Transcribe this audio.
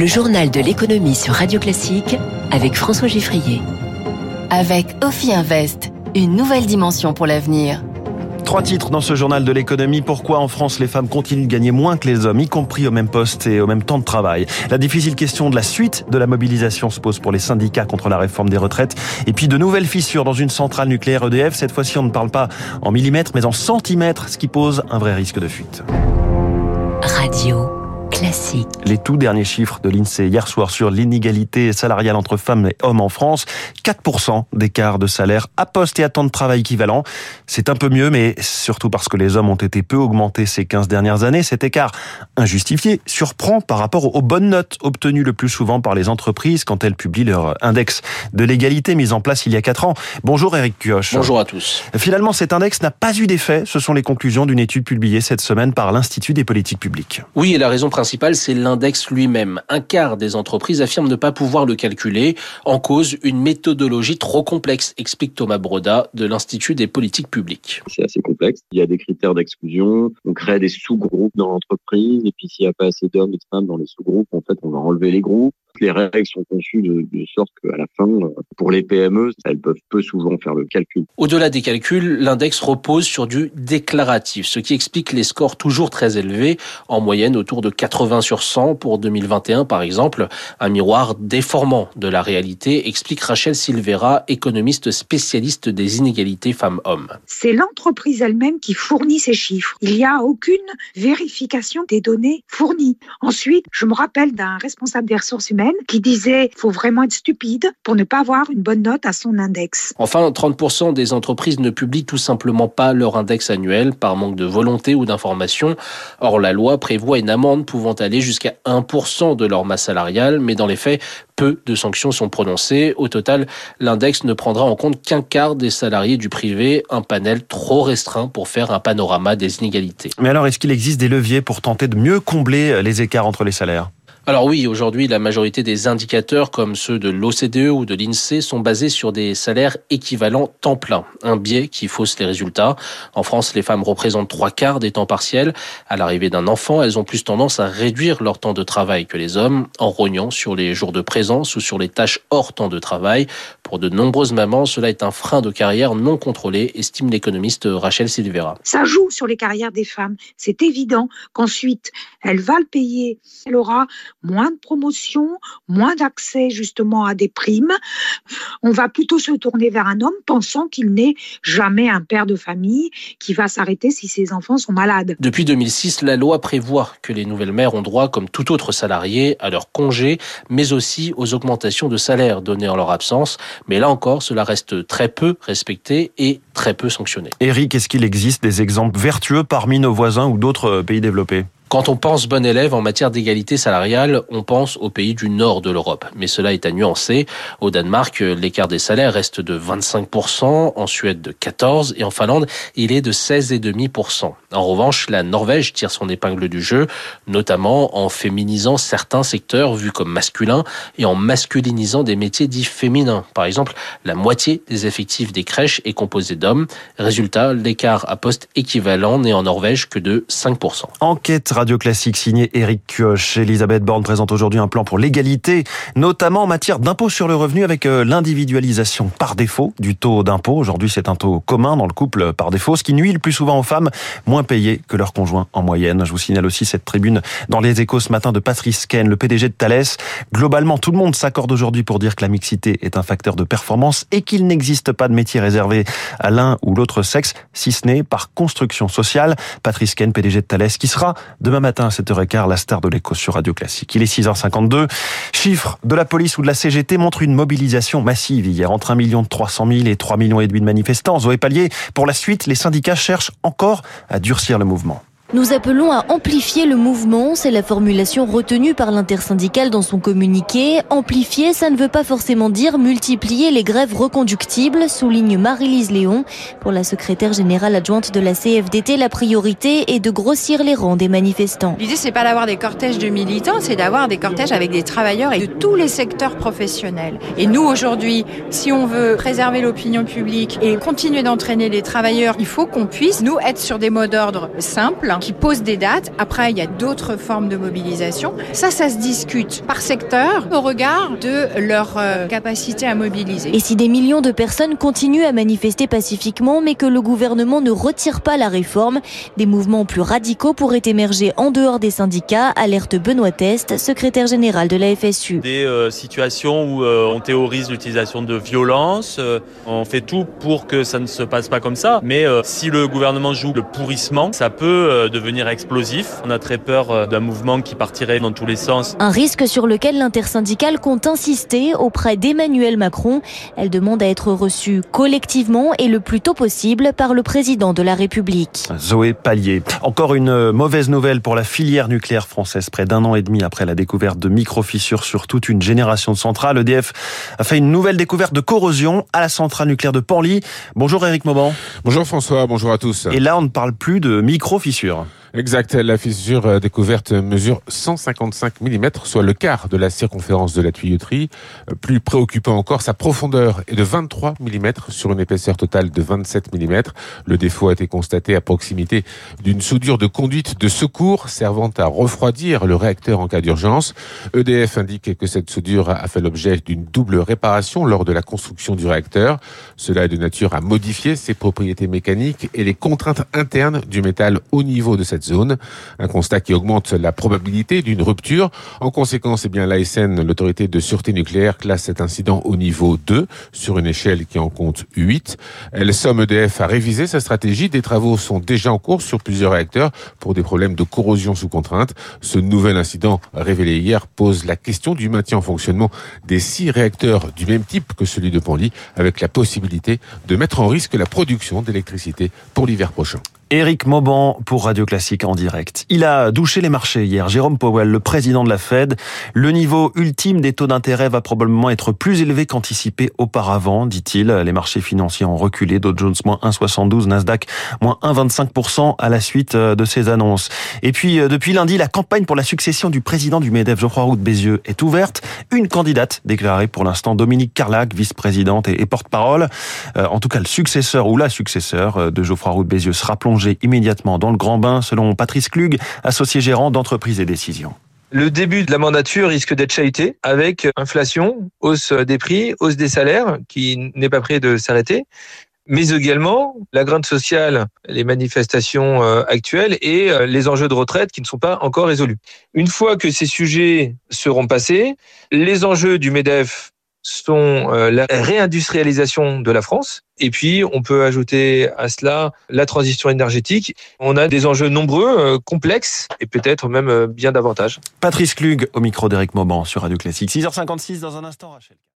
Le journal de l'économie sur Radio Classique avec François Giffrier. Avec Ophi Invest, une nouvelle dimension pour l'avenir. Trois titres dans ce journal de l'économie. Pourquoi en France les femmes continuent de gagner moins que les hommes, y compris au même poste et au même temps de travail? La difficile question de la suite de la mobilisation se pose pour les syndicats contre la réforme des retraites. Et puis de nouvelles fissures dans une centrale nucléaire EDF. Cette fois-ci, on ne parle pas en millimètres, mais en centimètres, ce qui pose un vrai risque de fuite. Radio. Classique. Les tout derniers chiffres de l'INSEE hier soir sur l'inégalité salariale entre femmes et hommes en France. 4% d'écart de salaire à poste et à temps de travail équivalent. C'est un peu mieux, mais surtout parce que les hommes ont été peu augmentés ces 15 dernières années. Cet écart injustifié surprend par rapport aux bonnes notes obtenues le plus souvent par les entreprises quand elles publient leur index de l'égalité mis en place il y a 4 ans. Bonjour Eric Kioch. Bonjour à tous. Finalement, cet index n'a pas eu d'effet. Ce sont les conclusions d'une étude publiée cette semaine par l'Institut des politiques publiques. Oui, et la raison principale, c'est l'index lui-même. Un quart des entreprises affirment ne pas pouvoir le calculer. En cause, une méthodologie trop complexe, explique Thomas Broda de l'Institut des politiques publiques. C'est assez complexe. Il y a des critères d'exclusion. On crée des sous-groupes dans l'entreprise. Et puis, s'il n'y a pas assez d'hommes et de femmes dans les sous-groupes, en fait, on va enlever les groupes. Les règles sont conçues de, de sorte qu'à la fin, pour les PME, elles peuvent peu souvent faire le calcul. Au-delà des calculs, l'index repose sur du déclaratif, ce qui explique les scores toujours très élevés, en moyenne autour de 80 sur 100 pour 2021 par exemple, un miroir déformant de la réalité, explique Rachel Silvera, économiste spécialiste des inégalités femmes-hommes. C'est l'entreprise elle-même qui fournit ces chiffres. Il n'y a aucune vérification des données fournies. Ensuite, je me rappelle d'un responsable des ressources humaines qui disait faut vraiment être stupide pour ne pas avoir une bonne note à son index. Enfin, 30% des entreprises ne publient tout simplement pas leur index annuel par manque de volonté ou d'information. Or, la loi prévoit une amende pouvant aller jusqu'à 1% de leur masse salariale, mais dans les faits, peu de sanctions sont prononcées. Au total, l'index ne prendra en compte qu'un quart des salariés du privé, un panel trop restreint pour faire un panorama des inégalités. Mais alors, est-ce qu'il existe des leviers pour tenter de mieux combler les écarts entre les salaires? Alors oui, aujourd'hui, la majorité des indicateurs comme ceux de l'OCDE ou de l'INSEE sont basés sur des salaires équivalents temps plein, un biais qui fausse les résultats. En France, les femmes représentent trois quarts des temps partiels. À l'arrivée d'un enfant, elles ont plus tendance à réduire leur temps de travail que les hommes, en rognant sur les jours de présence ou sur les tâches hors temps de travail. Pour de nombreuses mamans, cela est un frein de carrière non contrôlé, estime l'économiste Rachel Silvera. Ça joue sur les carrières des femmes. C'est évident qu'ensuite, elle va le payer. Elle aura moins de promotion, moins d'accès justement à des primes. On va plutôt se tourner vers un homme pensant qu'il n'est jamais un père de famille qui va s'arrêter si ses enfants sont malades. Depuis 2006, la loi prévoit que les nouvelles mères ont droit, comme tout autre salarié, à leur congé, mais aussi aux augmentations de salaire données en leur absence. Mais là encore, cela reste très peu respecté et très peu sanctionné. Eric, est-ce qu'il existe des exemples vertueux parmi nos voisins ou d'autres pays développés? Quand on pense bon élève en matière d'égalité salariale, on pense aux pays du nord de l'Europe. Mais cela est à nuancer. Au Danemark, l'écart des salaires reste de 25%, en Suède de 14% et en Finlande, il est de 16,5%. En revanche, la Norvège tire son épingle du jeu, notamment en féminisant certains secteurs vus comme masculins et en masculinisant des métiers dits féminins. Par exemple, la moitié des effectifs des crèches est composée d'hommes. Résultat, l'écart à poste équivalent n'est en Norvège que de 5%. Enquête Radio Classique signée Eric Kioch. Elisabeth Borne présente aujourd'hui un plan pour l'égalité, notamment en matière d'impôt sur le revenu avec l'individualisation par défaut du taux d'impôt. Aujourd'hui, c'est un taux commun dans le couple par défaut, ce qui nuit le plus souvent aux femmes, moins payées que leurs conjoints en moyenne. Je vous signale aussi cette tribune dans les échos ce matin de Patrice Ken, le PDG de Thales. Globalement, tout le monde s'accorde aujourd'hui pour dire que la mixité est un facteur de performance et qu'il n'existe pas de métier réservé à l'un ou l'autre sexe, si ce n'est par construction sociale. Patrice Ken, PDG de Thales, qui sera de Demain matin à 7h15, la star de l'écho sur Radio Classique. Il est 6h52. Chiffres de la police ou de la CGT montrent une mobilisation massive hier entre 1 300 000 et 3 millions et demi de manifestants. Zoé Pallier, pour la suite, les syndicats cherchent encore à durcir le mouvement. Nous appelons à amplifier le mouvement, c'est la formulation retenue par l'intersyndicale dans son communiqué. Amplifier, ça ne veut pas forcément dire multiplier les grèves reconductibles, souligne Marie-Lise Léon. Pour la secrétaire générale adjointe de la CFDT, la priorité est de grossir les rangs des manifestants. L'idée, c'est pas d'avoir des cortèges de militants, c'est d'avoir des cortèges avec des travailleurs et de tous les secteurs professionnels. Et nous, aujourd'hui, si on veut préserver l'opinion publique et continuer d'entraîner les travailleurs, il faut qu'on puisse, nous, être sur des mots d'ordre simples qui posent des dates. Après, il y a d'autres formes de mobilisation. Ça, ça se discute par secteur au regard de leur euh, capacité à mobiliser. Et si des millions de personnes continuent à manifester pacifiquement, mais que le gouvernement ne retire pas la réforme, des mouvements plus radicaux pourraient émerger en dehors des syndicats, alerte Benoît Test, secrétaire général de la FSU. Des euh, situations où euh, on théorise l'utilisation de violence, euh, on fait tout pour que ça ne se passe pas comme ça, mais euh, si le gouvernement joue le pourrissement, ça peut euh, devenir explosif. On a très peur euh, d'un mouvement qui partirait dans tous les sens. Un risque sur lequel l'intersyndicale compte insister auprès d'Emmanuel Macron. Elle demande à être reçue collectivement et le plus tôt possible par le président de la République. Zoé Pallier. Encore une mauvaise nouvelle pour la filière nucléaire française. Près d'un an et demi après la découverte de micro-fissures sur toute une génération de centrales, EDF a fait une nouvelle découverte de corrosion à la centrale nucléaire de Panly. Bonjour Eric Mauban. Bonjour François, bonjour à tous. Et là, on ne parle plus de micro-fissures. Exact, la fissure euh, découverte mesure 155 mm, soit le quart de la circonférence de la tuyauterie. Euh, Plus préoccupant encore, sa profondeur est de 23 mm sur une épaisseur totale de 27 mm. Le défaut a été constaté à proximité d'une soudure de conduite de secours servant à refroidir le réacteur en cas d'urgence. EDF indique que cette soudure a fait l'objet d'une double réparation lors de la construction du réacteur. Cela est de nature à modifier ses propriétés mécaniques et les contraintes internes du métal au niveau de cette zone. Un constat qui augmente la probabilité d'une rupture. En conséquence, eh bien, l'ASN, l'autorité de sûreté nucléaire, classe cet incident au niveau 2 sur une échelle qui en compte 8. Elle somme EDF à réviser sa stratégie. Des travaux sont déjà en cours sur plusieurs réacteurs pour des problèmes de corrosion sous contrainte. Ce nouvel incident révélé hier pose la question du maintien en fonctionnement des six réacteurs du même type que celui de Panly, avec la possibilité de mettre en risque la production d'électricité pour l'hiver prochain. Éric Mauban pour Radio Classique en direct. Il a douché les marchés hier. Jérôme Powell, le président de la Fed. Le niveau ultime des taux d'intérêt va probablement être plus élevé qu'anticipé auparavant, dit-il. Les marchés financiers ont reculé. Dow Jones moins 1,72, Nasdaq moins 1,25% à la suite euh, de ces annonces. Et puis, euh, depuis lundi, la campagne pour la succession du président du MEDEF, Geoffroy Roux de Bézieux, est ouverte. Une candidate déclarée pour l'instant, Dominique Carlac, vice-présidente et porte-parole. Euh, en tout cas, le successeur ou la successeur de Geoffroy Roux de Bézieux sera immédiatement dans le grand bain, selon Patrice Klug, associé gérant d'entreprise et décision. Le début de la mandature risque d'être chahuté avec inflation, hausse des prix, hausse des salaires qui n'est pas près de s'arrêter, mais également la grinde sociale, les manifestations actuelles et les enjeux de retraite qui ne sont pas encore résolus. Une fois que ces sujets seront passés, les enjeux du MEDEF sont la réindustrialisation de la France. Et puis, on peut ajouter à cela la transition énergétique. On a des enjeux nombreux, complexes et peut-être même bien davantage. Patrice Klug au micro d'Éric Mauban sur Radio Classique. 6h56 dans un instant, Rachel.